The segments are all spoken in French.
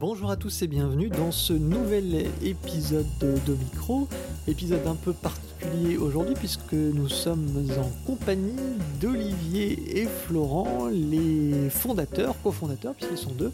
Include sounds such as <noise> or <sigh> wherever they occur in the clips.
Bonjour à tous et bienvenue dans ce nouvel épisode d'Omicro, épisode un peu particulier aujourd'hui puisque nous sommes en compagnie d'Olivier et Florent, les fondateurs, cofondateurs puisqu'ils sont deux,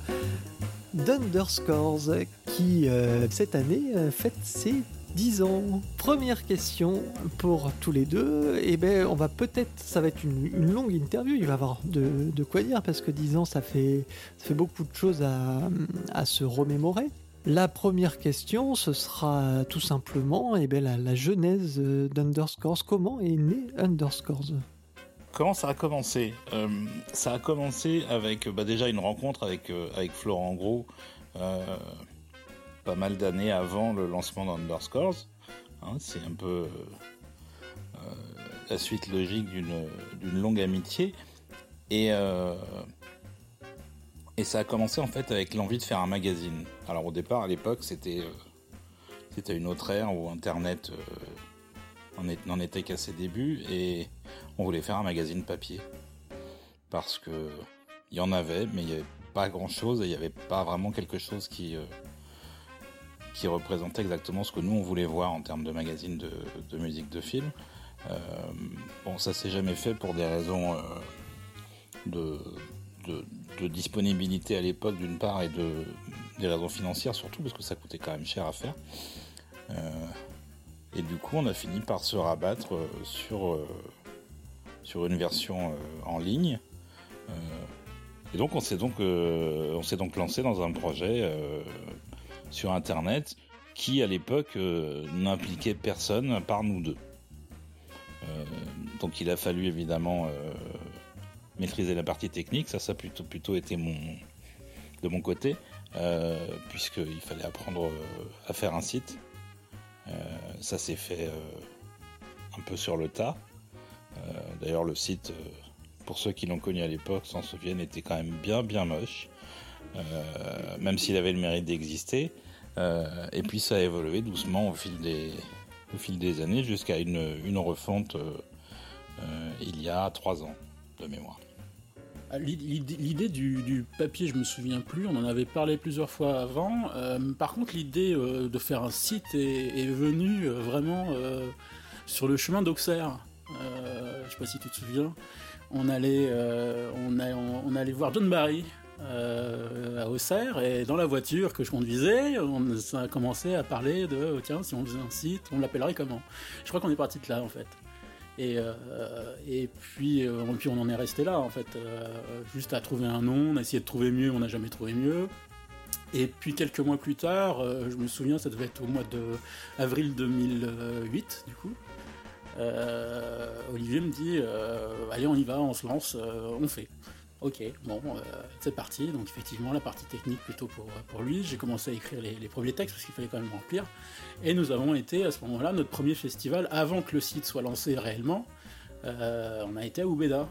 d'Underscores qui euh, cette année euh, fête ses 10 ans. Première question pour tous les deux. Eh ben, on va peut-être, ça va être une, longue interview. Il va y avoir de, quoi dire parce que 10 ans, ça fait, beaucoup de choses à, se remémorer. La première question, ce sera tout simplement eh ben, la, genèse d'Underscores. Comment est né Underscores? Comment ça a commencé? Euh, Ça a commencé avec bah, déjà une rencontre avec, euh, Florent Gros. Euh, pas mal d'années avant le lancement d'Underscores. Hein, c'est un peu euh, la suite logique d'une longue amitié. Et, euh, et ça a commencé en fait avec l'envie de faire un magazine. Alors au départ, à l'époque, c'était euh, c'était une autre ère où Internet n'en était qu'à ses débuts et on voulait faire un magazine papier. Parce que il y en avait, mais il n'y avait pas grand chose et il n'y avait pas vraiment quelque chose qui, qui représentait exactement ce que nous on voulait voir en termes de magazine de, musique de film. Euh, bon, ça s'est jamais fait pour des raisons euh, de, disponibilité à l'époque d'une part et de des raisons financières surtout parce que ça coûtait quand même cher à faire. Euh, et du coup, on a fini par se rabattre sur sur une version en ligne. et donc, on s'est donc on s'est donc lancé dans un projet sur Internet qui, à l'époque, euh, n'impliquait personne par nous deux. Euh, donc il a fallu évidemment euh, maîtriser la partie technique, ça ça a plutôt, plutôt été de mon côté, puisqu'il fallait apprendre à faire un site. ça s'est fait un peu sur le tas. D'ailleurs le site, pour ceux qui l'ont connu à l'époque, s'en souviennent, était quand même bien bien moche. même s'il avait le mérite d'exister. Euh, et puis ça a évolué doucement au fil des, années jusqu'à une, refonte euh, euh, il y a trois ans de mémoire. Ah, l'idée du, papier, je me souviens plus, on en avait parlé plusieurs fois avant. par contre, l'idée de faire un site est, venue vraiment sur le chemin d'Auxerre. je sais pas si tu te souviens. On allait, on allait voir John Barry euh, à Auxerre et dans la voiture que je conduisais, on a commencé à parler de oh, tiens si on faisait un site, on l'appellerait comment? Je crois qu'on est parti de là en fait. Et, euh, puis, euh, puis on en est resté là en fait, juste à trouver un nom, on a essayé de trouver mieux, on n'a jamais trouvé mieux. Et puis quelques mois plus tard, je me souviens, ça devait être au mois de avril 2008 du coup. Olivier me dit allez on y va, on se lance, on fait. Ok, bon, euh, c'est parti. Donc effectivement, la partie technique plutôt pour, pour lui. J'ai commencé à écrire les, premiers textes parce qu'il fallait quand même remplir. Et nous avons été à ce moment-là notre premier festival avant que le site soit lancé réellement. Euh, on a été à Oubeda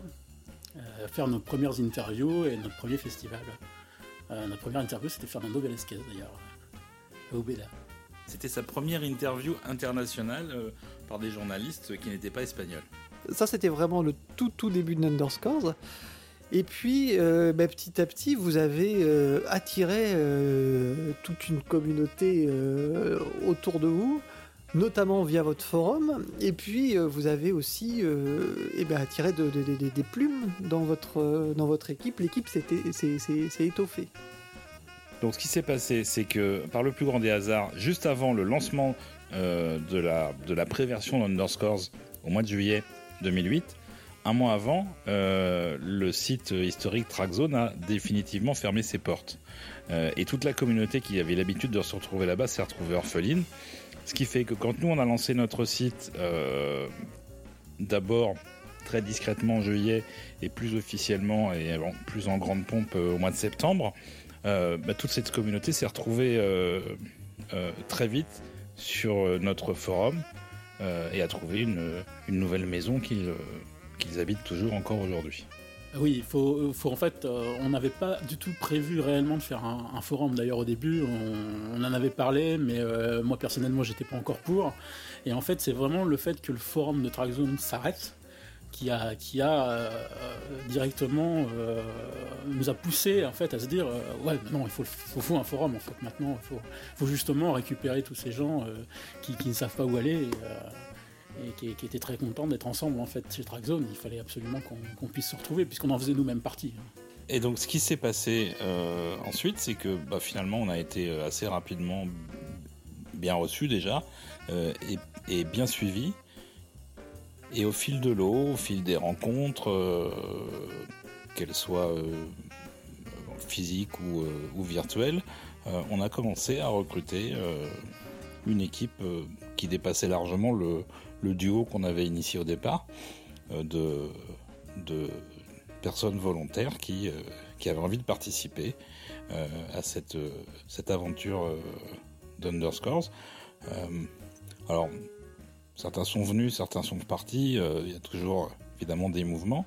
euh, faire nos premières interviews et notre premier festival. notre première interview, c'était Fernando Velasquez d'ailleurs à Oubeda. C'était sa première interview internationale par des journalistes qui n'étaient pas espagnols. Ça, c'était vraiment le tout tout début de Underscores. Et puis, euh, bah, petit à petit, vous avez euh, attiré euh, toute une communauté autour de vous, notamment via votre forum. Et puis, vous avez aussi eh ben, attiré des plumes dans votre, dans votre équipe. L'équipe s'est étoffée. Donc, ce qui s'est passé, c'est que par le plus grand des hasards, juste avant le lancement de la, de la préversion d'Underscores au mois de juillet 2008, un mois avant, euh, le site historique Trackzone a définitivement fermé ses portes. Euh, et toute la communauté qui avait l'habitude de se retrouver là-bas s'est retrouvée orpheline. Ce qui fait que quand nous on a lancé notre site, euh, d'abord très discrètement en juillet et plus officiellement et plus en grande pompe au mois de septembre, bah, toute cette communauté s'est retrouvée très vite sur notre forum et a trouvé une, une nouvelle maison qui qu'ils habitent toujours encore aujourd'hui. Oui, il faut, faut, en fait, euh, on n'avait pas du tout prévu réellement de faire un, forum. D'ailleurs, au début, on, en avait parlé, mais euh, moi personnellement, j'étais pas encore pour. Et en fait, c'est vraiment le fait que le forum de Trackzone s'arrête qui a, euh, directement euh, nous a poussé en fait à se dire ouais non il faut, un forum en fait maintenant il faut, justement récupérer tous ces gens qui, ne savent pas où aller qui, qui, étaient très contents d'être ensemble en fait chez Trackzone il fallait absolument qu'on puisse se retrouver puisqu'on en faisait nous-mêmes partie. Et donc ce qui s'est passé ensuite c'est que bah, finalement on a été assez rapidement bien reçu déjà et, et bien suivi et au fil de l'eau, au fil des rencontres, euh, qu'elles soient euh, physiques ou, euh, virtuelles, on a commencé à recruter une équipe qui dépassait largement le, duo qu'on avait initié au départ de, personnes volontaires qui, avaient envie de participer à cette, aventure d'Underscores. alors, Certains sont venus, certains sont partis. Euh, il y a toujours évidemment des mouvements.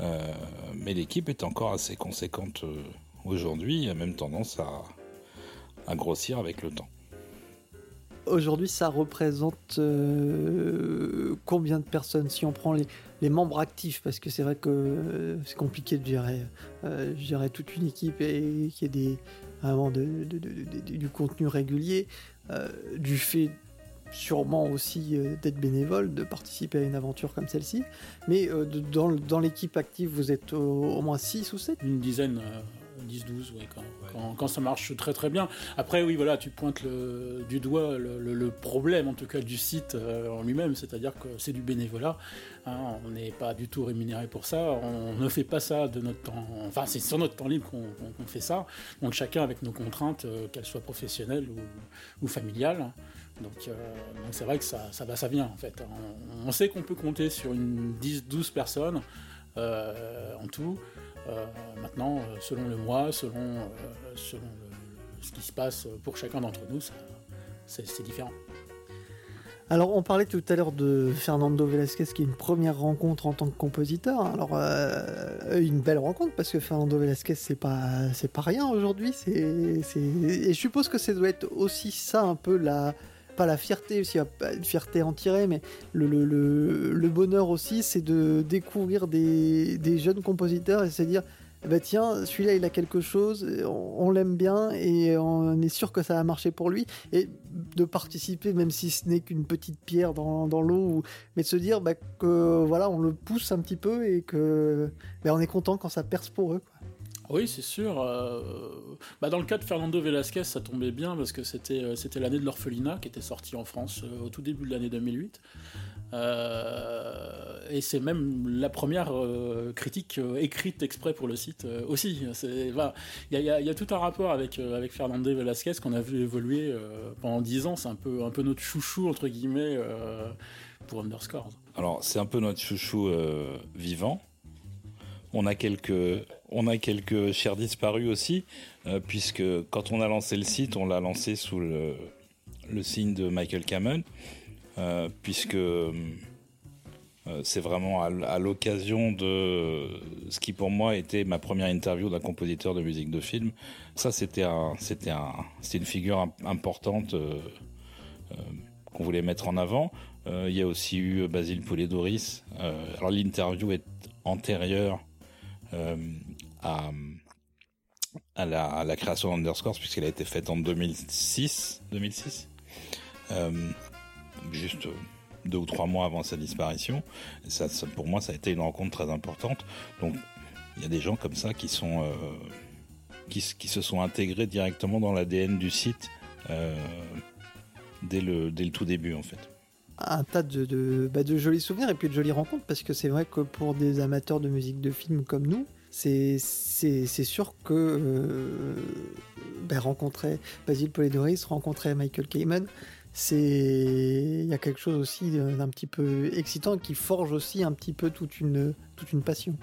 Euh, mais l'équipe est encore assez conséquente euh, aujourd'hui. Il a même tendance à, grossir avec le temps. Aujourd'hui, ça représente combien de personnes Si on prend les, membres actifs, parce que c'est vrai que c'est compliqué de gérer, gérer, toute une équipe et qu'il y ait des, vraiment du contenu régulier, du fait sûrement aussi euh, d'être bénévole, de participer à une aventure comme celle-ci. Mais euh, dans, dans l'équipe active, vous êtes au, moins 6 ou 7 Une dizaine, 10-12, euh, ouais, quand, quand, ça marche très très bien. Après, oui, voilà, tu pointes le, du doigt le, problème, en tout cas, du site en lui-même, c'est-à-dire que c'est du bénévolat. Hein, on n'est pas du tout rémunéré pour ça. On ne fait pas ça de notre temps. Enfin, c'est sur notre temps libre qu'on fait ça. Donc, chacun avec nos contraintes, qu'elles soient professionnelles ou, ou familiales. Euh, donc c'est vrai que ça, ça va, ça vient en fait. On, sait qu'on peut compter sur une 10-12 personnes euh, en tout. Euh, maintenant, selon le mois, selon, selon ce qui se passe pour chacun d'entre nous, c'est différent. Alors, on parlait tout à l'heure de Fernando Velasquez, qui est une première rencontre en tant que compositeur. Alors, une belle rencontre parce que Fernando Velasquez, c'est pas, pas rien aujourd'hui. Et je suppose que ça doit être aussi ça un peu la, pas la fierté, aussi pas une fierté en tirer, mais le, bonheur aussi, c'est de découvrir des, jeunes compositeurs et se dire, bah tiens, celui-là il a quelque chose, on, l'aime bien et on est sûr que ça va marcher pour lui. Et de participer, même si ce n'est qu'une petite pierre dans, dans l'eau, mais de se dire bah, que voilà, on le pousse un petit peu et que bah, on est content quand ça perce pour eux. Oui, c'est sûr. Euh, bah, dans le cas de Fernando Velasquez, ça tombait bien parce que c'était euh, c'était l'année de l'orphelinat qui était sorti en France euh, au tout début de l'année 2008. et c'est même la première critique écrite exprès pour le site aussi. Il y, a tout un rapport avec, avec Fernando Velasquez qu'on a vu évoluer pendant dix ans. C'est un peu, un peu notre chouchou, entre guillemets, pour Underscore. Alors, c'est un peu notre chouchou vivant. On a quelques on a quelques chers disparus aussi, euh, puisque quand on a lancé le site, on l'a lancé sous le, signe de Michael Kamen, euh, puisque euh, c'est vraiment à, l'occasion de ce qui pour moi était ma première interview d'un compositeur de musique de film. Ça, c'était un, c'était un, une figure importante qu'on voulait mettre en avant. Il y a aussi eu Basile Poulet-Doris. alors l'interview est antérieure euh, à, la, création d'Underscores puisqu'elle a été faite en 2006, 2006 euh, juste deux ou trois mois avant sa disparition. pour moi, ça a été une rencontre très importante. Donc, il y a des gens comme ça qui sont euh, qui, se sont intégrés directement dans l'ADN du site dès le dès le tout début, en fait un tas de, bah, de, jolis souvenirs et puis de jolies rencontres parce que c'est vrai que pour des amateurs de musique de film comme nous, c'est sûr que euh, bah, rencontrer Basil Polidoris, rencontrer Michael Kamen, il y a quelque chose aussi d'un petit peu excitant qui forge aussi un petit peu toute une toute une passion.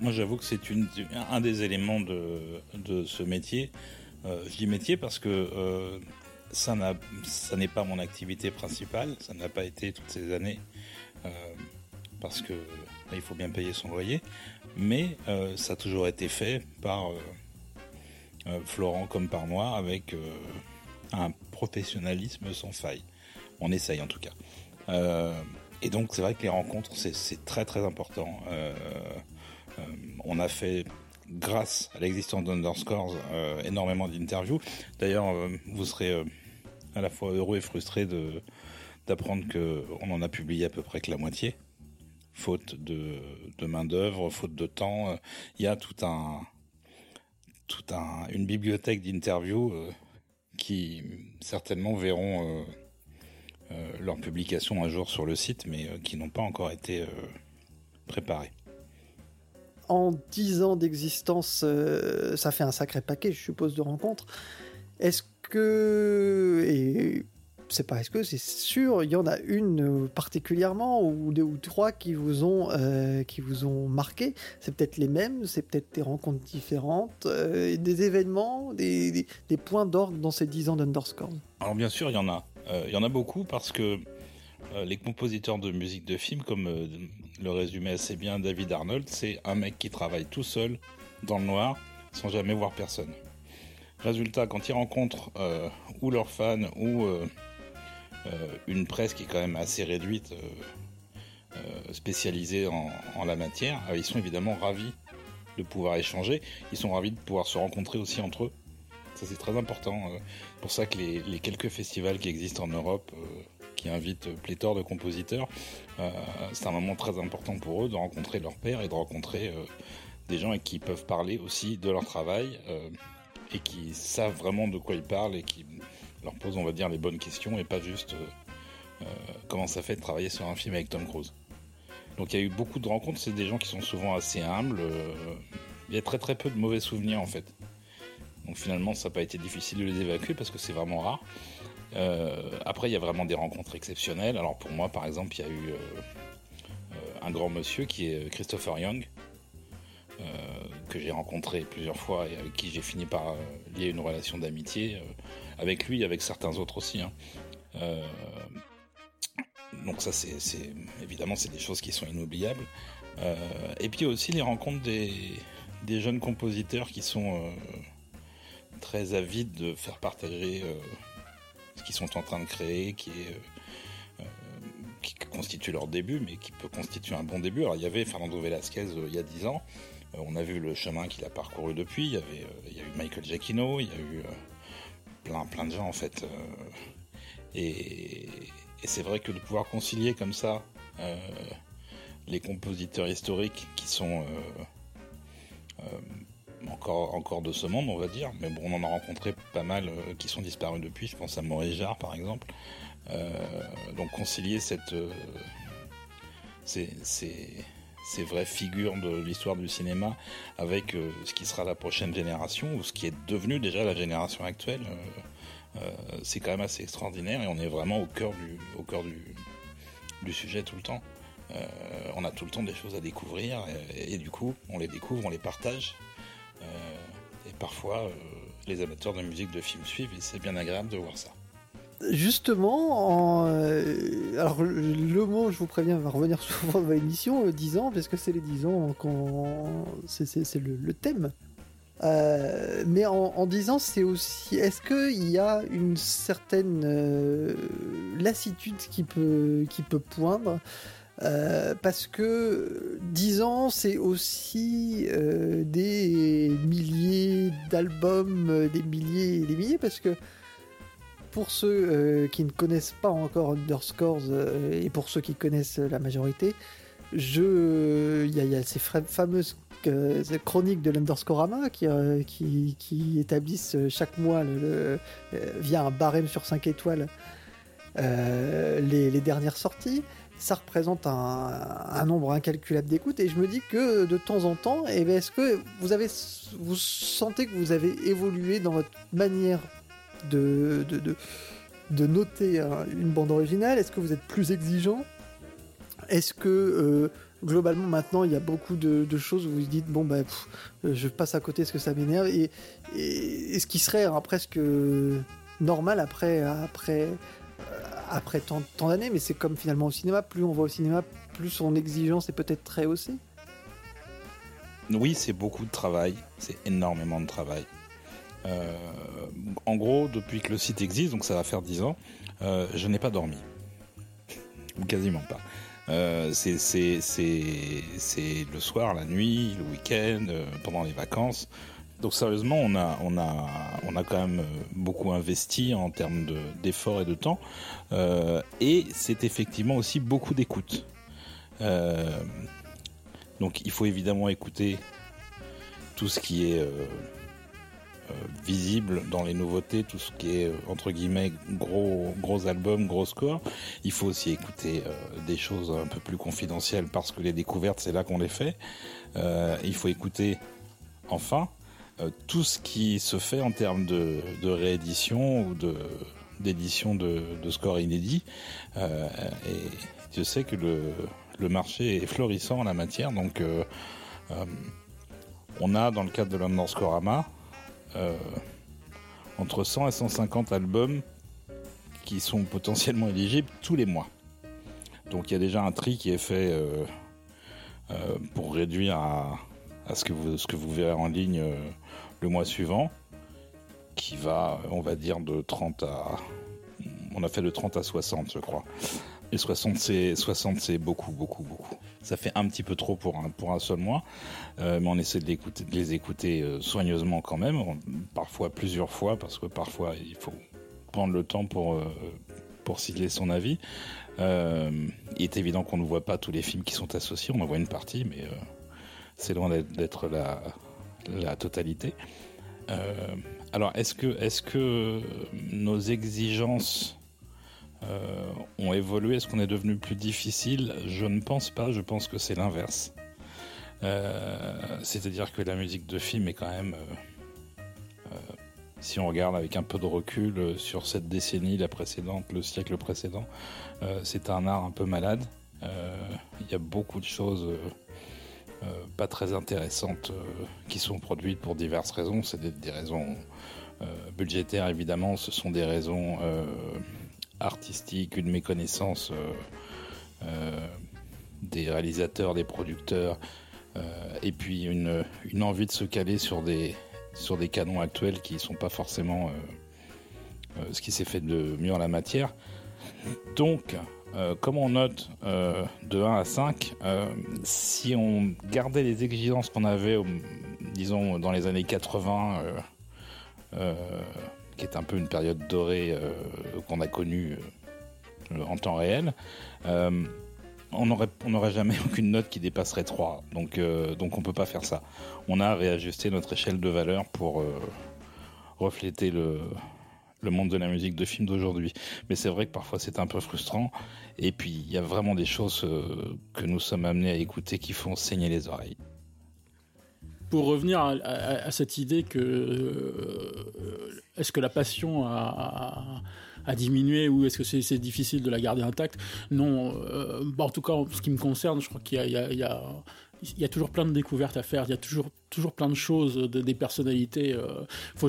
Moi, j'avoue que c'est un des éléments de, de ce métier. Euh, je dis métier parce que euh, ça n'est pas mon activité principale, ça n'a pas été toutes ces années, euh, parce que il faut bien payer son loyer, mais euh, ça a toujours été fait par euh, Florent comme par moi, avec un professionnalisme sans faille. On essaye en tout cas. et donc c'est vrai que les rencontres, c'est très très important. on a fait grâce à l'existence d'Underscores, euh, énormément d'interviews. D'ailleurs, euh, vous serez euh, à la fois heureux et frustré d'apprendre qu'on en a publié à peu près que la moitié, faute de, de main d'œuvre, faute de temps. Il y a tout un tout un une bibliothèque d'interviews qui certainement verront leur publication un jour sur le site, mais qui n'ont pas encore été préparées en 10 ans d'existence, euh, ça fait un sacré paquet, je suppose, de rencontres. Est-ce que. Et c'est pas est-ce que, c'est sûr, il y en a une particulièrement, ou deux ou trois qui vous ont, euh, qui vous ont marqué? C'est peut-être les mêmes, c'est peut-être des rencontres différentes, euh, des événements, des, des, points d'ordre dans ces 10 ans d'Underscore? Alors, bien sûr, il y en a. il y en a beaucoup parce que les compositeurs de musique de film, comme le résumé assez bien David Arnold, c'est un mec qui travaille tout seul, dans le noir, sans jamais voir personne. Résultat, quand ils rencontrent euh, ou leurs fans ou euh, euh, une presse qui est quand même assez réduite, spécialisée en, la matière, ils sont évidemment ravis de pouvoir échanger. Ils sont ravis de pouvoir se rencontrer aussi entre eux. Ça c'est très important. pour ça que les, quelques festivals qui existent en Europe qui invite pléthore de compositeurs. Euh, c'est un moment très important pour eux de rencontrer leur père et de rencontrer euh, des gens qui peuvent parler aussi de leur travail euh, et qui savent vraiment de quoi ils parlent et qui leur posent, on va dire, les bonnes questions et pas juste comment ça fait de travailler sur un film avec Tom Cruise. Donc il y a eu beaucoup de rencontres, c'est des gens qui sont souvent assez humbles. il y a très très peu de mauvais souvenirs en fait. Donc finalement ça n'a pas été difficile de les évacuer parce que c'est vraiment rare. Euh, après, il y a vraiment des rencontres exceptionnelles. Alors pour moi, par exemple, il y a eu euh, euh, un grand monsieur qui est Christopher Young, que j'ai rencontré plusieurs fois et avec qui j'ai fini par lier une relation d'amitié, avec lui et avec certains autres aussi. Hein. donc ça, c'est évidemment, c'est des choses qui sont inoubliables. et puis aussi les rencontres des, jeunes compositeurs qui sont très avides de faire partager qu'ils sont en train de créer, qui est euh, qui constitue leur début, mais qui peut constituer un bon début. Alors il y avait Fernando Velasquez euh, il y a 10 ans, euh, on a vu le chemin qu'il a parcouru depuis, il y, avait, il y a eu Michael Giacchino, il y a eu plein, plein de gens en fait. et, c'est vrai que de pouvoir concilier comme ça les compositeurs historiques qui sont encore, de ce monde, on va dire. Mais bon, on en a rencontré pas mal euh, qui sont disparus depuis. Je pense à Maurice Jarre, par exemple. Euh, donc concilier euh, ces, vraies figures de l'histoire du cinéma avec ce qui sera la prochaine génération, ou ce qui est devenu déjà la génération actuelle, c'est quand même assez extraordinaire et on est vraiment au cœur du, sujet tout le temps. on a tout le temps des choses à découvrir et, du coup on les découvre, on les partage et parfois, euh, les amateurs de musique de film suivent et c'est bien agréable de voir ça. Justement, euh, alors le mot, je vous préviens, va revenir <laughs> souvent dans l'émission, 10 ans, parce que c'est les 10 ans. C'est le, thème. mais en, en 10 ans, c'est aussi. Est-ce qu'il y a une certaine lassitude qui peut, qui peut poindre euh, parce que 10 ans, c'est aussi euh, des milliers d'albums, euh, des milliers et des milliers, parce que pour ceux qui ne connaissent pas encore Underscores et pour ceux qui connaissent la majorité, il y, a ces fameuses chroniques de l'Underscorama qui, établissent chaque mois via un barème sur 5 étoiles les, les dernières sorties ça représente un, nombre incalculable d'écoutes. Et je me dis que de temps en temps, eh ben, est-ce que vous avez, vous sentez que vous avez évolué dans votre manière de, de, de, noter une bande originale? Est-ce que vous êtes plus exigeant? Est-ce que euh, globalement maintenant il y a beaucoup de, choses où vous dites bon ben je passe à côté ce que ça m'énerve? Et, et, ce qui serait hein, presque normal après après après tant, d'années, mais c'est comme finalement au cinéma, plus on va au cinéma, plus son exigence est peut-être très haussée. Oui, c'est beaucoup de travail, c'est énormément de travail. Euh, en gros, depuis que le site existe, donc ça va faire 10 ans, euh, je n'ai pas dormi. Ou <laughs> quasiment pas. c'est le soir, la nuit, le week-end, pendant les vacances. Donc sérieusement, on a, on a, on a quand même euh, beaucoup investi en termes d'efforts et de temps. Euh, et c'est effectivement aussi beaucoup d'écoute. Euh, donc il faut évidemment écouter tout ce qui est visible dans les nouveautés, tout ce qui est entre guillemets gros gros albums, gros scores. Il faut aussi écouter des choses un peu plus confidentielles parce que les découvertes c'est là qu'on les fait. il faut écouter enfin euh, tout ce qui se fait en termes de, réédition ou de d'édition de, scores inédits. Euh, et je sais que le, marché est florissant en la matière, donc euh, on a dans le cadre de l'Underscorama entre 100 et 150 albums qui sont potentiellement éligibles tous les mois. Donc il y a déjà un tri qui est fait pour réduire à, ce que vous verrez en ligne le mois suivant, qui va, on va dire, de 30 à... On a fait de 30 à 60, je crois. Et 60, c'est 60, c'est beaucoup, beaucoup, beaucoup. Ça fait un petit peu trop pour un, pour seul mois, euh, mais on essaie de, les écouter euh, soigneusement quand même, parfois plusieurs fois, parce que parfois il faut prendre le temps pour, euh, son avis. il est évident qu'on ne voit pas tous les films qui sont associés, on en voit une partie, mais c'est loin d'être la, la totalité. Euh, alors, est-ce que, nos exigences euh, ont évolué? Est-ce qu'on est devenu plus difficile? Je ne pense pas, je pense que c'est l'inverse. Euh, c'est-à-dire que la musique de film est quand même, si on regarde avec un peu de recul sur cette décennie, la précédente, le siècle précédent, c'est un art un peu malade. Il y a beaucoup de choses pas très intéressantes euh, qui sont produites pour diverses raisons. C'est des, raisons euh, budgétaires évidemment, ce sont des raisons artistiques, une méconnaissance des réalisateurs, des producteurs, et puis une, une, envie de se caler sur des, sur des canons actuels qui ne sont pas forcément ce qui s'est fait de mieux en la matière. Donc, euh, comme on note euh, de 1 à 5, euh, si on gardait les exigences qu'on avait, disons, dans les années 80, qui est un peu une période dorée qu'on a connue en temps réel, on n'aurait jamais <laughs> aucune note qui dépasserait 3. Donc, on ne peut pas faire ça. On a réajusté notre échelle de valeur pour refléter le, le monde de la musique de film d'aujourd'hui. Mais c'est vrai que parfois c'est un peu frustrant. Et puis il y a vraiment des choses euh, que nous sommes amenés à écouter qui font saigner les oreilles. Pour revenir à, cette idée que euh, est-ce que la passion a, diminué ou est-ce que c'est difficile de la garder intacte? Non. Euh, en tout cas, en ce qui me concerne, je crois qu'il y, a toujours plein de découvertes à faire, il y a toujours, toujours plein de choses, des personnalités. Il faut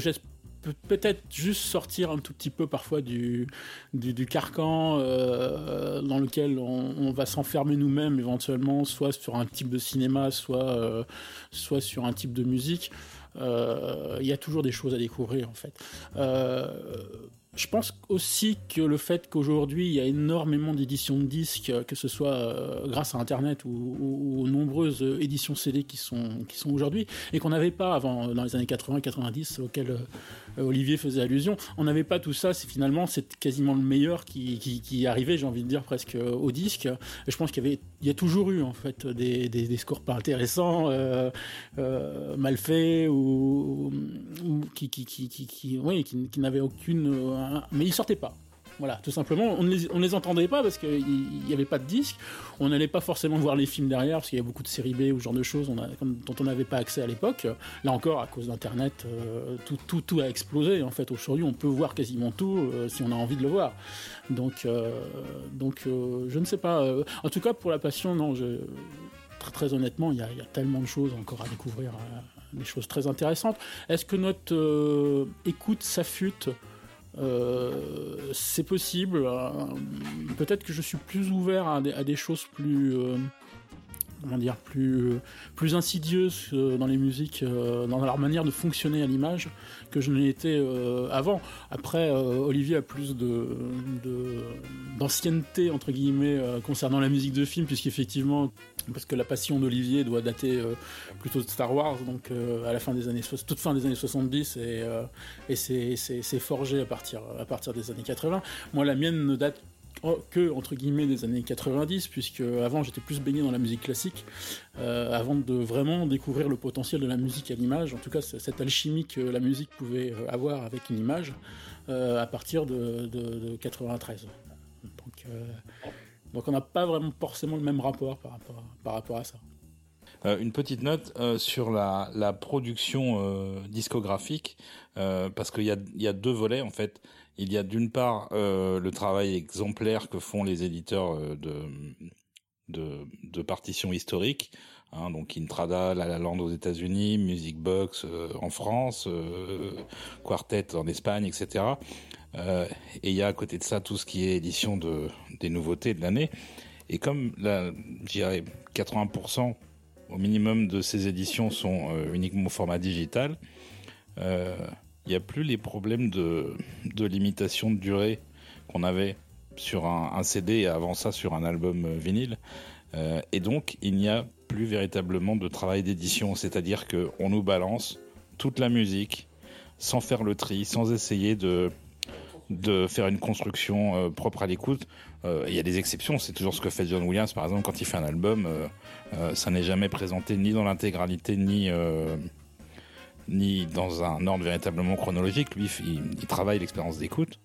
peut-être juste sortir un tout petit peu parfois du, du, carcan euh, dans lequel on, va s'enfermer nous-mêmes éventuellement, soit sur un type de cinéma, soit, euh, soit sur un type de musique. Euh, il y a toujours des choses à découvrir en fait. Je pense aussi que le fait qu'aujourd'hui il y a énormément d'éditions de disques, que ce soit grâce à Internet ou, aux nombreuses éditions CD qui sont, qui sont aujourd'hui, et qu'on n'avait pas avant, dans les années 80-90, auxquelles Olivier faisait allusion, on n'avait pas tout ça, c'est finalement c'est quasiment le meilleur qui, qui, arrivait, j'ai envie de dire, presque au disque. Et je pense qu'il y avait il y a toujours eu en fait des, des, scores pas intéressants, euh, mal faits ou, qui, qui, qui, qui, oui, qui, qui n'avaient aucune mais ils sortaient pas. Voilà, tout simplement, on ne les, on les entendait pas parce qu'il n'y avait pas de disque. On n'allait pas forcément voir les films derrière parce qu'il y a beaucoup de séries B ou ce genre de choses dont on n'avait pas accès à l'époque. Là encore, à cause d'Internet, euh, tout, tout, tout, a explosé. En fait, aujourd'hui, on peut voir quasiment tout euh, si on a envie de le voir. Donc, euh, donc je ne sais pas. en tout cas, pour la passion, non, très, honnêtement, il y, y, a, tellement de choses encore à découvrir, des choses très intéressantes. Est-ce que notre écoute s'affûte euh, c'est possible. Euh, peut-être que je suis plus ouvert à des, choses plus, euh, comment dire, plus, plus insidieuses dans les musiques, dans leur manière de fonctionner à l'image que je n'ai été avant. Après, Olivier a plus de, d'ancienneté entre guillemets concernant la musique de film, puisqu'effectivement, parce que la passion d'Olivier doit dater plutôt de Star Wars, donc à la fin des années toute fin des années 70 et, et c'est forgé à partir à partir des années 80. Moi, la mienne ne date que entre guillemets des années 90 puisque avant j'étais plus baigné dans la musique classique euh, avant de vraiment découvrir le potentiel de la musique à l'image. En tout cas cette alchimie que la musique pouvait euh, avoir avec une image euh, à partir de, 93 donc, on n'a pas vraiment forcément le même rapport par rapport par rapport à ça une petite note sur la, production discographique, parce qu'il y a, deux volets en fait. Il y a d'une part euh, le travail exemplaire que font les éditeurs euh, de, partitions historiques, hein, donc Intrada, La La Land aux États-Unis, Music Box euh, en France, Quartet en Espagne, etc. et il y a à côté de ça tout ce qui est édition de, des nouveautés de l'année. Et comme là, je 80% au minimum de ces éditions sont uniquement au format digital, il n'y a plus les problèmes de, limitation de durée qu'on avait sur un, CD et avant ça sur un album euh, vinyle. Euh, et donc, il n'y a plus véritablement de travail d'édition, c'est-à-dire qu'on nous balance toute la musique sans faire le tri, sans essayer de, faire une construction euh, propre à l'écoute. Il y a des exceptions, c'est toujours ce que fait John Williams, par exemple, quand il fait un album, ça n'est jamais présenté ni dans l'intégralité, ni ni dans un ordre véritablement chronologique. Lui, il, travaille l'expérience d'écoute.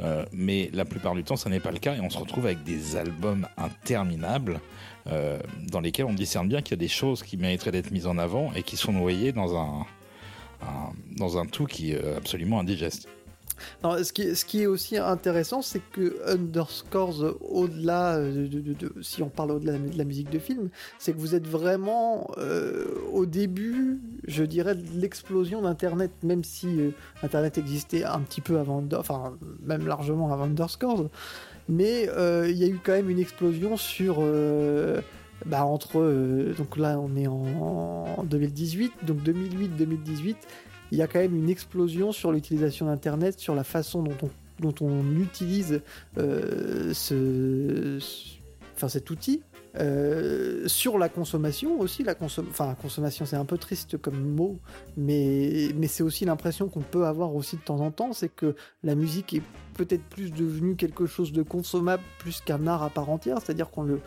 Euh, mais la plupart du temps, ça n'est pas le cas et on se retrouve avec des albums interminables euh, dans lesquels on discerne bien qu'il y a des choses qui mériteraient d'être mises en avant et qui sont noyées dans un, dans un tout qui est absolument indigeste ce, qui, ce qui est aussi intéressant, c'est que Underscores, au-delà de, si on parle au-delà de la musique de film, c'est que vous êtes vraiment euh, au début, je dirais, de l'explosion d'Internet, même si euh, Internet existait un petit peu avant, enfin même largement avant Underscores, mais euh, il y a eu quand même une explosion sur bah, entre donc là on est en, en 2018 donc 2008-2018 il y a quand même une explosion sur l'utilisation d'Internet, sur la façon dont on, utilise euh, cet outil. Euh, sur la consommation aussi, la consom enfin, consommation c'est un peu triste comme mot, mais, mais c'est aussi l'impression qu'on peut avoir aussi de temps en temps, c'est que la musique est peut-être plus devenue quelque chose de consommable plus qu'un art à part entière, c'est-à-dire qu'on le,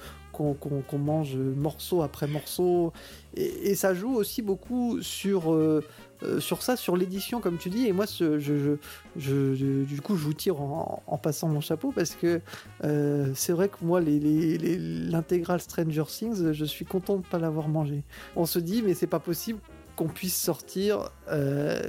mange morceau après morceau. Et, ça joue aussi beaucoup sur, euh, euh, sur ça, sur l'édition, comme tu dis. Et moi, du coup, je vous tire en, passant mon chapeau parce que euh, c'est vrai que moi, l'intégrale Stranger Things, je suis content de ne pas l'avoir mangé. On se dit, mais c'est pas possible qu'on puisse sortir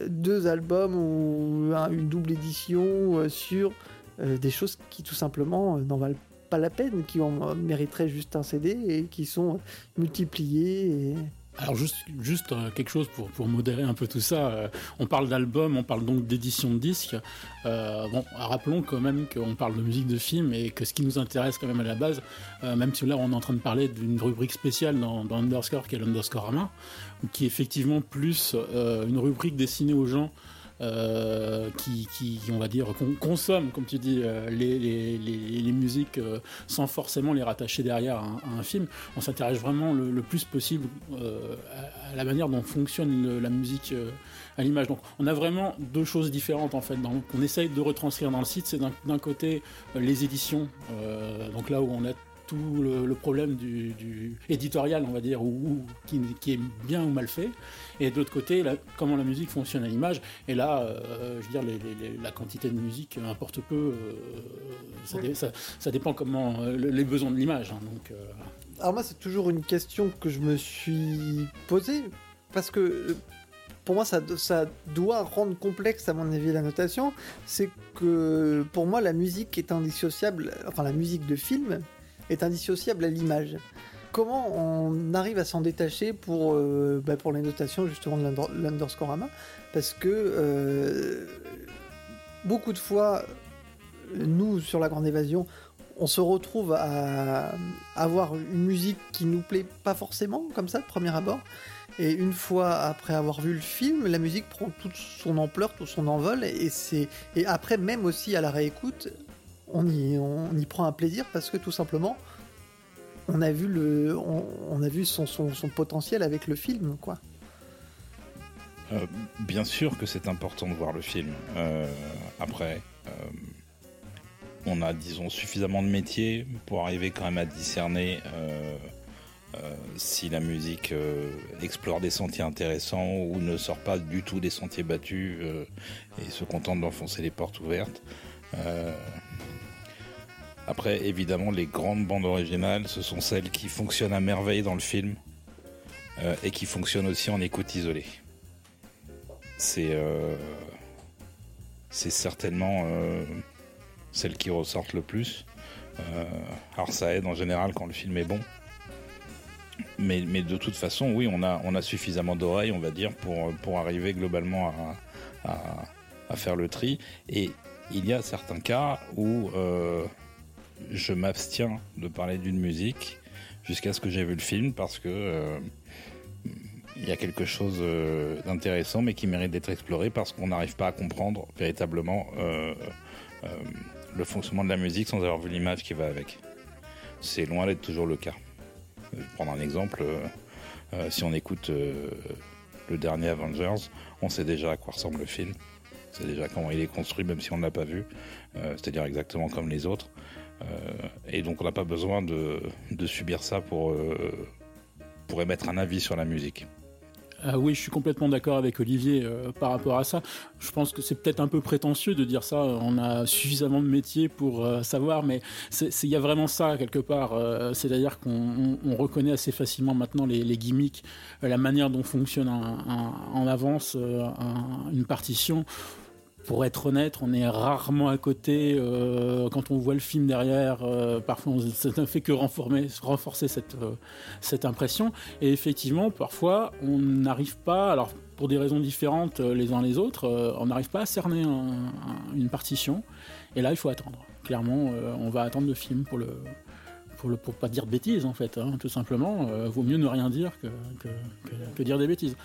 deux albums ou une double édition sur des choses qui tout simplement n'en valent pas la peine, qui en mériteraient juste un CD et qui sont multipliés. Alors juste, juste euh, quelque chose pour, modérer un peu tout ça. Euh, on parle d'album, on parle donc d'édition de disque. Euh, bon, rappelons quand même qu'on parle de musique de film et que ce qui nous intéresse quand même à la base, même si là on est en train de parler d'une rubrique spéciale dans, dans Underscore qui est l'Underscore main, qui est effectivement plus une rubrique destinée aux gens euh, qui, on va dire, consomme, comme tu dis, euh, les, musiques euh, sans forcément les rattacher derrière un, film. On s'intéresse vraiment le, plus possible à, la manière dont fonctionne la musique à l'image. Donc on a vraiment deux choses différentes en fait. Donc, on essaye de retranscrire dans le site, c'est d'un côté les éditions, donc là où on a tout le, problème du, éditorial, on va dire, ou, qui, est bien ou mal fait, et d'autre côté, comment la musique fonctionne à l'image. Et là, euh, je veux dire, la quantité de musique importe peu. Euh, ça, dépend comment euh, les besoins de l'image. Hein, donc. Alors moi, c'est toujours une question que je me suis posée parce que pour moi, ça, ça, doit rendre complexe, à mon avis, la notation. C'est que pour moi, la musique est indissociable, enfin, la musique de film est indissociable à l'image. Comment on arrive à s'en détacher pour, euh, bah, pour les notations justement de l'underscorama Parce que euh, beaucoup de fois, nous, sur la Grande Évasion, on se retrouve à avoir une musique qui nous plaît pas forcément comme ça de premier abord. Et une fois après avoir vu le film, la musique prend toute son ampleur, tout son envol. Et, et après, même aussi à la réécoute, on y, prend un plaisir parce que tout simplement, on a vu, son, potentiel avec le film. quoi. Euh, bien sûr que c'est important de voir le film. Euh, après, euh, on a, disons, suffisamment de métiers pour arriver quand même à discerner si la musique explore des sentiers intéressants ou ne sort pas du tout des sentiers battus et se contente d'enfoncer les portes ouvertes. Après, évidemment, les grandes bandes originales, ce sont celles qui fonctionnent à merveille dans le film et qui fonctionnent aussi en écoute isolée c'est euh, certainement euh, celle qui ressortent le plus. Euh, alors ça aide en général quand le film est bon. Mais, mais de toute façon, oui, on a, on a suffisamment d'oreilles, on va dire, pour, pour arriver globalement à, à, faire le tri. Et il y a certains cas où je m'abstiens de parler d'une musique jusqu'à ce que j'ai vu le film parce que il y a quelque chose euh, d'intéressant, mais qui mérite d'être exploré parce qu'on n'arrive pas à comprendre véritablement euh, euh, le fonctionnement de la musique sans avoir vu l'image qui va avec. C'est loin d'être toujours le cas. Prendre un exemple. si on écoute le dernier Avengers, on sait déjà à quoi ressemble le film. On sait déjà comment il est construit, même si on ne l'a pas vu. C'est-à-dire exactement comme les autres. Et donc on n'a pas besoin de, subir ça pour, pour émettre un avis sur la musique. Ah oui, je suis complètement d'accord avec Olivier euh, par rapport à ça. Je pense que c'est peut-être un peu prétentieux de dire ça. On a suffisamment de métiers pour euh, savoir, mais il y a vraiment ça quelque part. Euh, c'est-à-dire qu'on reconnaît assez facilement maintenant les gimmicks, la manière dont fonctionne en avance une partition pour être honnête, on est rarement à côté. Euh, quand on voit le film derrière, euh, parfois ça ne fait que renforcer, euh, cette impression. Et effectivement, parfois, on n'arrive pas, alors pour des raisons différentes les uns les autres, on n'arrive pas à cerner une partition. Et là, il faut attendre. Clairement, on va attendre le film pour le, pour, pour pas dire de bêtises en fait, hein, tout simplement. Euh, vaut mieux ne rien dire que, dire des bêtises.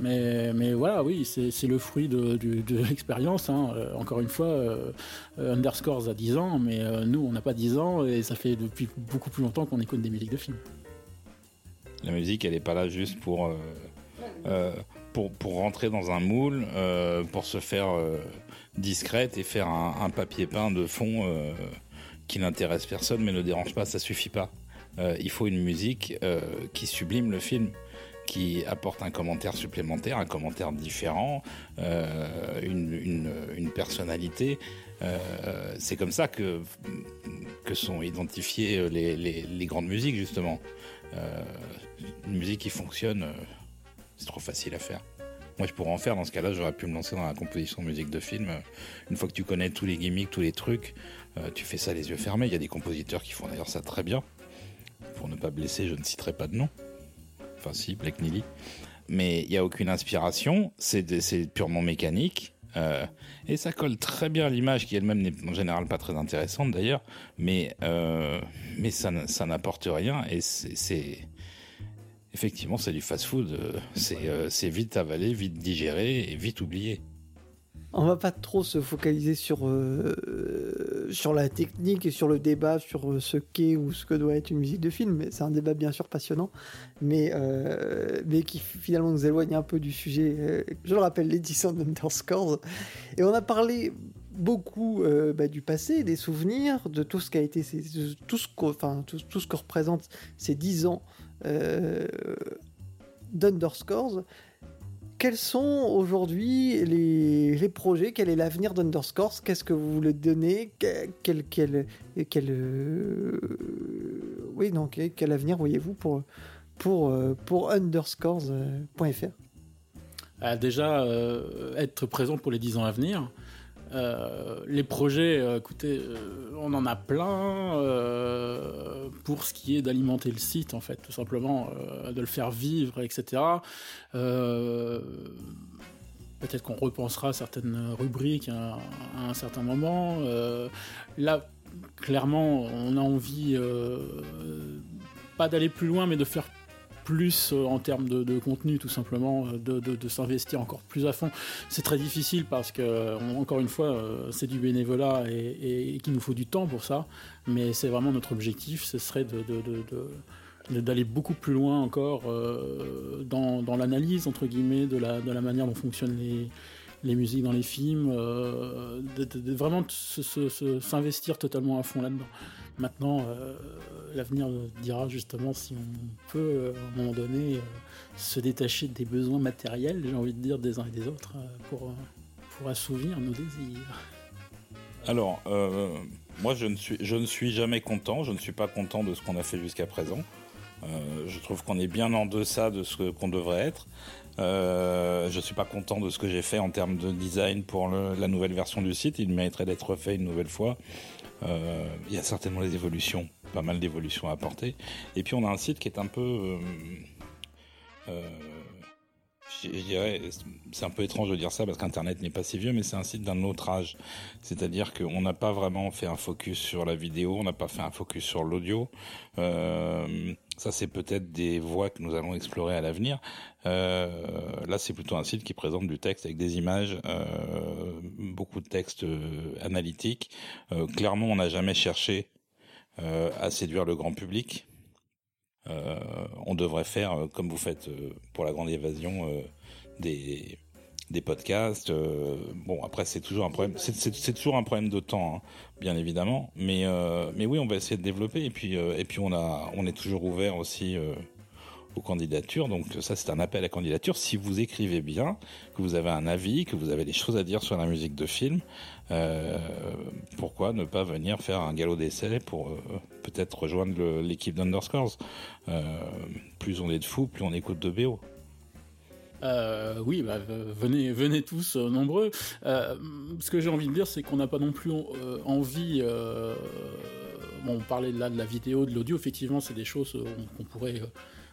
Mais, voilà, oui, c'est le fruit de, <laughs> l'expérience. Hein. Euh, encore une fois, euh, Underscores a 10 ans, mais nous, on n'a pas 10 ans et ça fait depuis beaucoup plus longtemps qu'on écoute des musiques de films. La musique, elle n'est pas là juste pour, pour, rentrer dans un moule, pour se faire discrète et faire un papier peint de fond qui n'intéresse personne mais ne dérange pas, ça suffit pas. Euh, il faut une musique euh, qui sublime le film, qui apporte un commentaire supplémentaire, un commentaire différent, euh, une, une, personnalité. c'est comme ça que, que sont identifiées les, les, les grandes musiques, justement. une musique qui fonctionne, c'est trop facile à faire. Moi, je pourrais en faire. Dans ce cas-là, j'aurais pu me lancer dans la composition de musique de film. Une fois que tu connais tous les gimmicks, tous les trucs, euh, tu fais ça les yeux fermés. Il y a des compositeurs qui font d'ailleurs ça très bien. Pour ne pas blesser, je ne citerai pas de nom. Enfin, si, Black Neely. Mais il n'y a aucune inspiration. C'est purement mécanique. Euh, et ça colle très bien à l'image qui elle-même n'est en général pas très intéressante d'ailleurs, mais euh, mais ça, ça n'apporte rien et c'est effectivement c'est du fast-food, c'est vite avalé, vite digéré et vite oublié on va pas trop se focaliser sur, euh, sur la technique et sur le débat sur euh, ce qu'est ou ce que doit être une musique de film. C'est un débat bien sûr passionnant, mais, euh, qui finalement nous éloigne un peu du sujet. je le rappelle, l'édition d'Underscores. Et on a parlé beaucoup bah, du passé, des souvenirs, de tout ce qui été, ce, tout, tout, ce que représente ces 10 ans d'Underscores quels sont aujourd'hui les, projets? Quel est l'avenir d'Underscores Qu'est-ce que vous voulez donner? Quel, quel, quel, euh, oui, quel avenir voyez-vous pour, pour, euh, pour underscores.fr ah, Déjà, euh, être présent pour les 10 ans à venir. Euh, les projets, euh, écoutez, euh, on en a plein pour ce qui est d'alimenter le site, en fait, tout simplement, de le faire vivre, etc. Peut-être qu'on repensera certaines rubriques à, un certain moment. là, clairement, on a envie pas d'aller plus loin, mais de faire plus euh, en termes de, contenu, tout simplement, euh, de, s'investir encore plus à fond. C'est très difficile parce que, encore une fois, euh, c'est du bénévolat et, qu'il nous faut du temps pour ça. Mais c'est vraiment notre objectif, ce serait d'aller beaucoup plus loin encore dans, l'analyse entre guillemets de la, de manière dont fonctionnent les, musiques dans les films, de, vraiment s'investir totalement à fond là-dedans. Maintenant, euh, l'avenir dira justement si on peut, euh, à un moment donné, euh, se détacher des besoins matériels, j'ai envie de dire, des uns et des autres, pour, pour assouvir nos désirs. Alors, moi, je ne, suis, je ne suis jamais content. Je ne suis pas content de ce qu'on a fait jusqu'à présent. je trouve qu'on est bien en deçà de ce qu'on devrait être. je ne suis pas content de ce que j'ai fait en termes de design pour la nouvelle version du site. Il mériterait d'être refait une nouvelle fois. Euh, il y a certainement des évolutions, pas mal d'évolutions à apporter. Et puis on a un site qui est un peu... Je dirais, c'est un peu étrange de dire ça parce qu'Internet n'est pas si vieux, mais c'est un site d'un autre âge. C'est-à-dire qu'on n'a pas vraiment fait un focus sur la vidéo, on n'a pas fait un focus sur l'audio. Euh, ça, c'est peut-être des voies que nous allons explorer à l'avenir. Euh, là, c'est plutôt un site qui présente du texte avec des images, euh, beaucoup de textes analytiques. Clairement, on n'a jamais cherché à séduire le grand public. Euh, on devrait faire, euh, comme vous faites euh, pour la grande évasion, des, des podcasts. bon, après, c'est toujours un problème. C'est toujours un problème de temps, hein, bien évidemment. Mais, mais oui, on va essayer de développer. Et puis, et puis on, a, on est toujours ouvert aussi aux candidatures. Donc ça, c'est un appel à candidature. Si vous écrivez bien, que vous avez un avis, que vous avez des choses à dire sur la musique de film, euh, pourquoi ne pas venir faire un galop d'essai pour euh, peut-être rejoindre l'équipe d'Underscores? Euh, Plus on est de fous, plus on écoute de BO. Oui, bah, venez, venez tous nombreux. ce que j'ai envie de dire, c'est qu'on n'a pas non plus envie. Bon, on parlait là de la vidéo, de l'audio. Effectivement, c'est des choses qu'on pourrait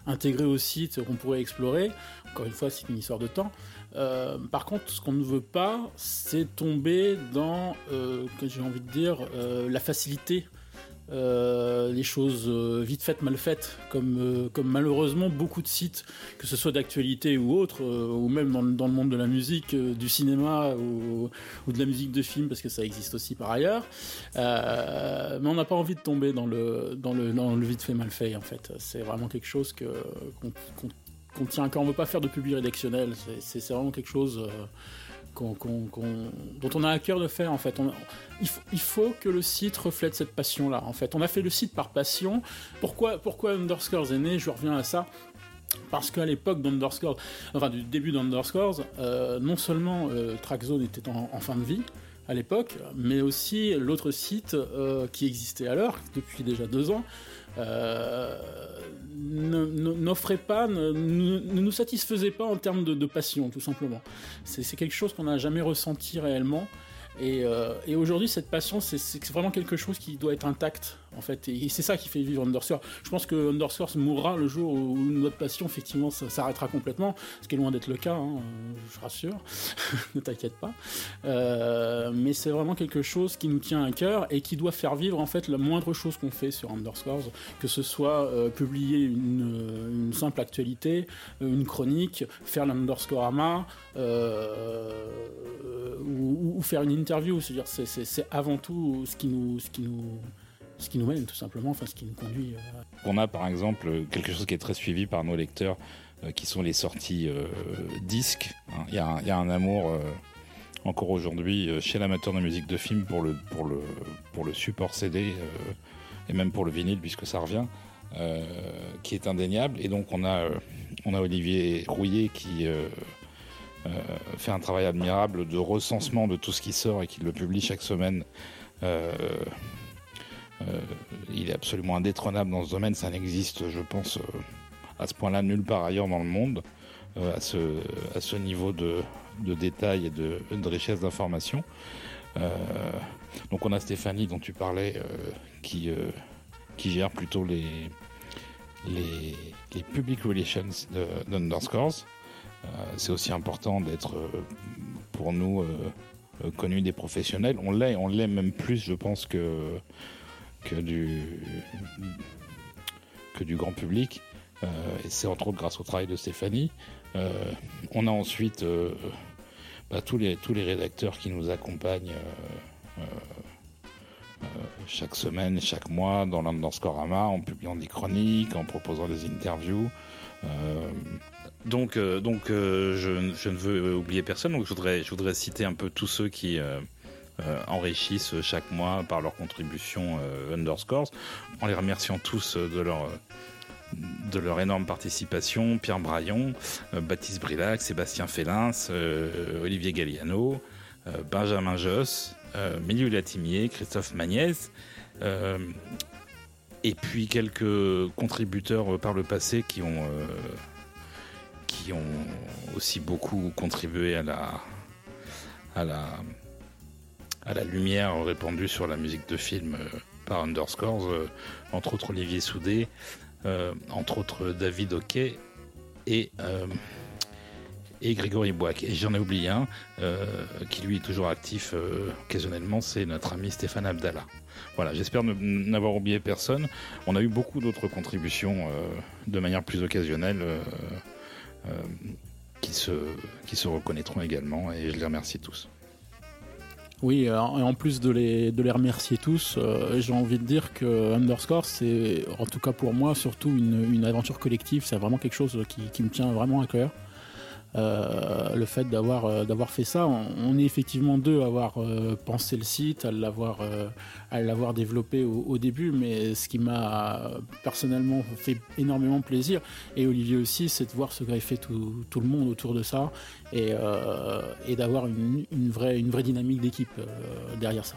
intégrer au site qu'on pourrait explorer. Encore une fois, c'est une histoire de temps. Euh, par contre, ce qu'on ne veut pas, c'est tomber dans, euh, j'ai envie de dire, euh, la facilité euh, les choses euh, vite faites, mal faites, comme, euh, comme malheureusement beaucoup de sites, que ce soit d'actualité ou autre, ou même dans, le monde de la musique, du cinéma ou, ou, de la musique de film, parce que ça existe aussi par ailleurs. mais on n'a pas envie de tomber dans le, dans le, vite fait, mal fait, en fait. C'est vraiment quelque chose que, qu'on, tient quand on veut pas faire de public rédactionnel. C'est, c'est vraiment quelque chose dont on a à cœur de faire en fait. il, faut, que le site reflète cette passion-là. En fait, on a fait le site par passion. Pourquoi, pourquoi Underscores est né? Je reviens à ça. Parce qu'à l'époque d'Underscores, enfin du début d'Underscores, euh, non seulement euh, Trackzone était en, fin de vie à l'époque, mais aussi l'autre site euh, qui existait alors, depuis déjà deux ans, n'offrait pas, ne, nous satisfaisait pas en termes de, passion, tout simplement. C'est quelque chose qu'on n'a jamais ressenti réellement. Et, euh, et aujourd'hui, cette passion, c'est vraiment quelque chose qui doit être intact en fait. Et c'est ça qui fait vivre Underscore. Je pense que Underscore mourra le jour où notre passion, effectivement, s'arrêtera complètement, ce qui est loin d'être le cas, hein, je rassure, <laughs> ne t'inquiète pas. Euh, mais c'est vraiment quelque chose qui nous tient à cœur et qui doit faire vivre, en fait, la moindre chose qu'on fait sur Underscore, que ce soit euh, publier une, simple actualité, une chronique, faire l'Underscorama, euh, ou, ou, faire une interview. C'est-à-dire, c'est avant tout ce qui nous, ce qui nous ce qui nous mène tout simplement, enfin ce qui nous conduit. Euh, On a par exemple quelque chose qui est très suivi par nos lecteurs, euh, qui sont les sorties euh, disques. Hein. Il y, a un amour encore aujourd'hui chez l'amateur de musique de film pour le, pour le, pour le support CD et même pour le vinyle puisque ça revient, qui est indéniable. Et donc on a, on a Olivier Rouillet qui fait un travail admirable de recensement de tout ce qui sort et qui le publie chaque semaine. Euh, il est absolument indétrônable dans ce domaine. Ça n'existe, je pense, euh, à ce point-là nulle part ailleurs dans le monde, euh, à, ce, niveau de, détail et de, richesse d'information. donc on a Stéphanie dont tu parlais, qui, gère plutôt les, les, les public relations d'Underscores. C'est aussi important d'être pour nous connu des professionnels. On l'est, on l'est même plus, je pense, que, que, du, que du grand public. et c'est entre autres grâce au travail de Stéphanie. on a ensuite bah, tous, les, tous les rédacteurs qui nous accompagnent chaque semaine chaque mois dans l'Underscorama, en publiant des chroniques, en proposant des interviews. Euh, donc, euh, donc euh, je, ne veux oublier personne. Donc, je voudrais, je voudrais citer un peu tous ceux qui enrichissent chaque mois par leur contribution Underscores, en les remerciant tous de leur de leur énorme participation, Pierre Braillon, Baptiste Brilac, Sébastien Félins, Olivier Galliano, Benjamin Joss, euh, Milieu Latimier, Christophe Magnès, euh, et puis quelques contributeurs par le passé qui ont, euh, ont aussi beaucoup contribué à la, lumière répandue sur la musique de film par Underscores, entre autres Olivier Soudé, entre autres David Hockey et Grégory Boac. Et j'en ai oublié un, euh, qui lui est toujours actif euh, occasionnellement, c'est notre ami Stéphane Abdallah. Voilà, j'espère n'avoir oublié personne. On a eu beaucoup d'autres contributions euh, de manière plus occasionnelle qui, se, qui se reconnaîtront également et je les remercie tous. Oui, et en plus de les, de les remercier tous, j'ai envie de dire que Underscore, c'est en tout cas pour moi surtout une, une aventure collective. C'est vraiment quelque chose qui, qui, me tient vraiment à cœur. Euh, le fait d'avoir euh, d'avoir fait ça. On, est effectivement deux à avoir euh, pensé le site, à l'avoir à l'avoir développé au, début, mais ce qui m'a personnellement fait énormément plaisir et Olivier aussi, c'est de voir ce greffer tout, tout le monde autour de ça et, et d'avoir une, vraie une vraie dynamique d'équipe derrière ça.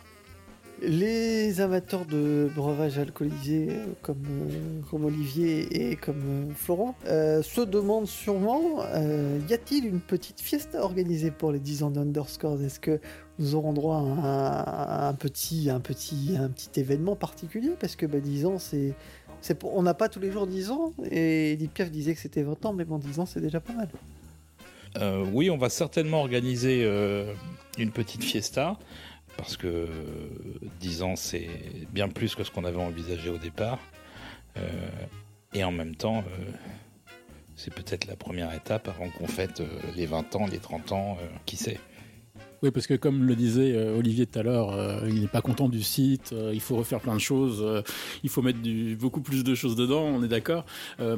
Les amateurs de breuvages alcoolisés euh, comme, euh, comme Olivier et comme euh, Florent se demandent sûrement y a-t-il une petite fiesta organisée pour les 10 ans d'Underscore Est-ce que nous aurons droit à un, petit, un, petit, un petit événement particulier? Parce que bah, 10 ans, c'est. on n'a pas tous les jours 10 ans, et Edith Piaf disait que c'était 20 ans, mais bon, 10 ans, c'est déjà pas mal. oui, on va certainement organiser une petite fiesta parce que 10 ans, c'est bien plus que ce qu'on avait envisagé au départ. Euh, et en même temps, euh, c'est peut-être la première étape avant qu'on fête euh, les 20 ans, les 30 ans, qui sait. Oui, parce que comme le disait euh, Olivier tout à l'heure, euh, il n'est pas content du site, euh, il faut refaire plein de choses, il faut mettre beaucoup plus de choses dedans, on est d'accord.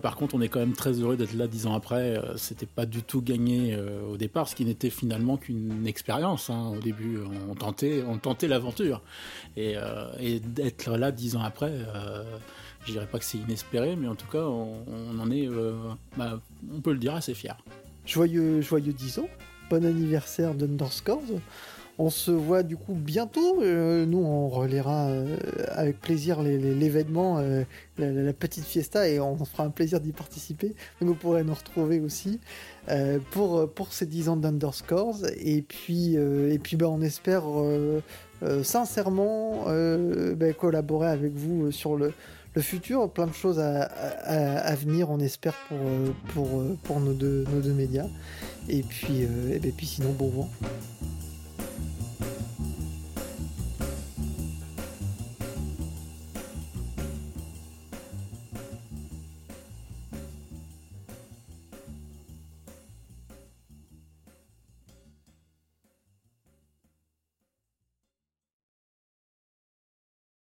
par contre, on est quand même très heureux d'être là dix ans après. C'était pas du tout gagné au départ, ce qui n'était finalement qu'une expérience. Hein. Au début, on tentait, on tentait l'aventure. Et, d'être là dix ans après, je dirais pas que c'est inespéré, mais en tout cas, on, en est, bah, on peut le dire, assez fier. Joyeux, joyeux 10 ans bon anniversaire d'Underscores. On se voit du coup bientôt. Euh, nous, on relaiera euh, avec plaisir l'événement, euh, la, petite fiesta, et on fera un plaisir d'y participer. Donc, vous pourrez nous retrouver aussi pour, pour ces 10 ans d'Underscores. Et puis, et puis bah, on espère sincèrement bah, collaborer avec vous sur le, le futur. Plein de choses à, venir, on espère, pour, pour, pour nos, deux, médias. Et puis, euh, et puis sinon, bon vent.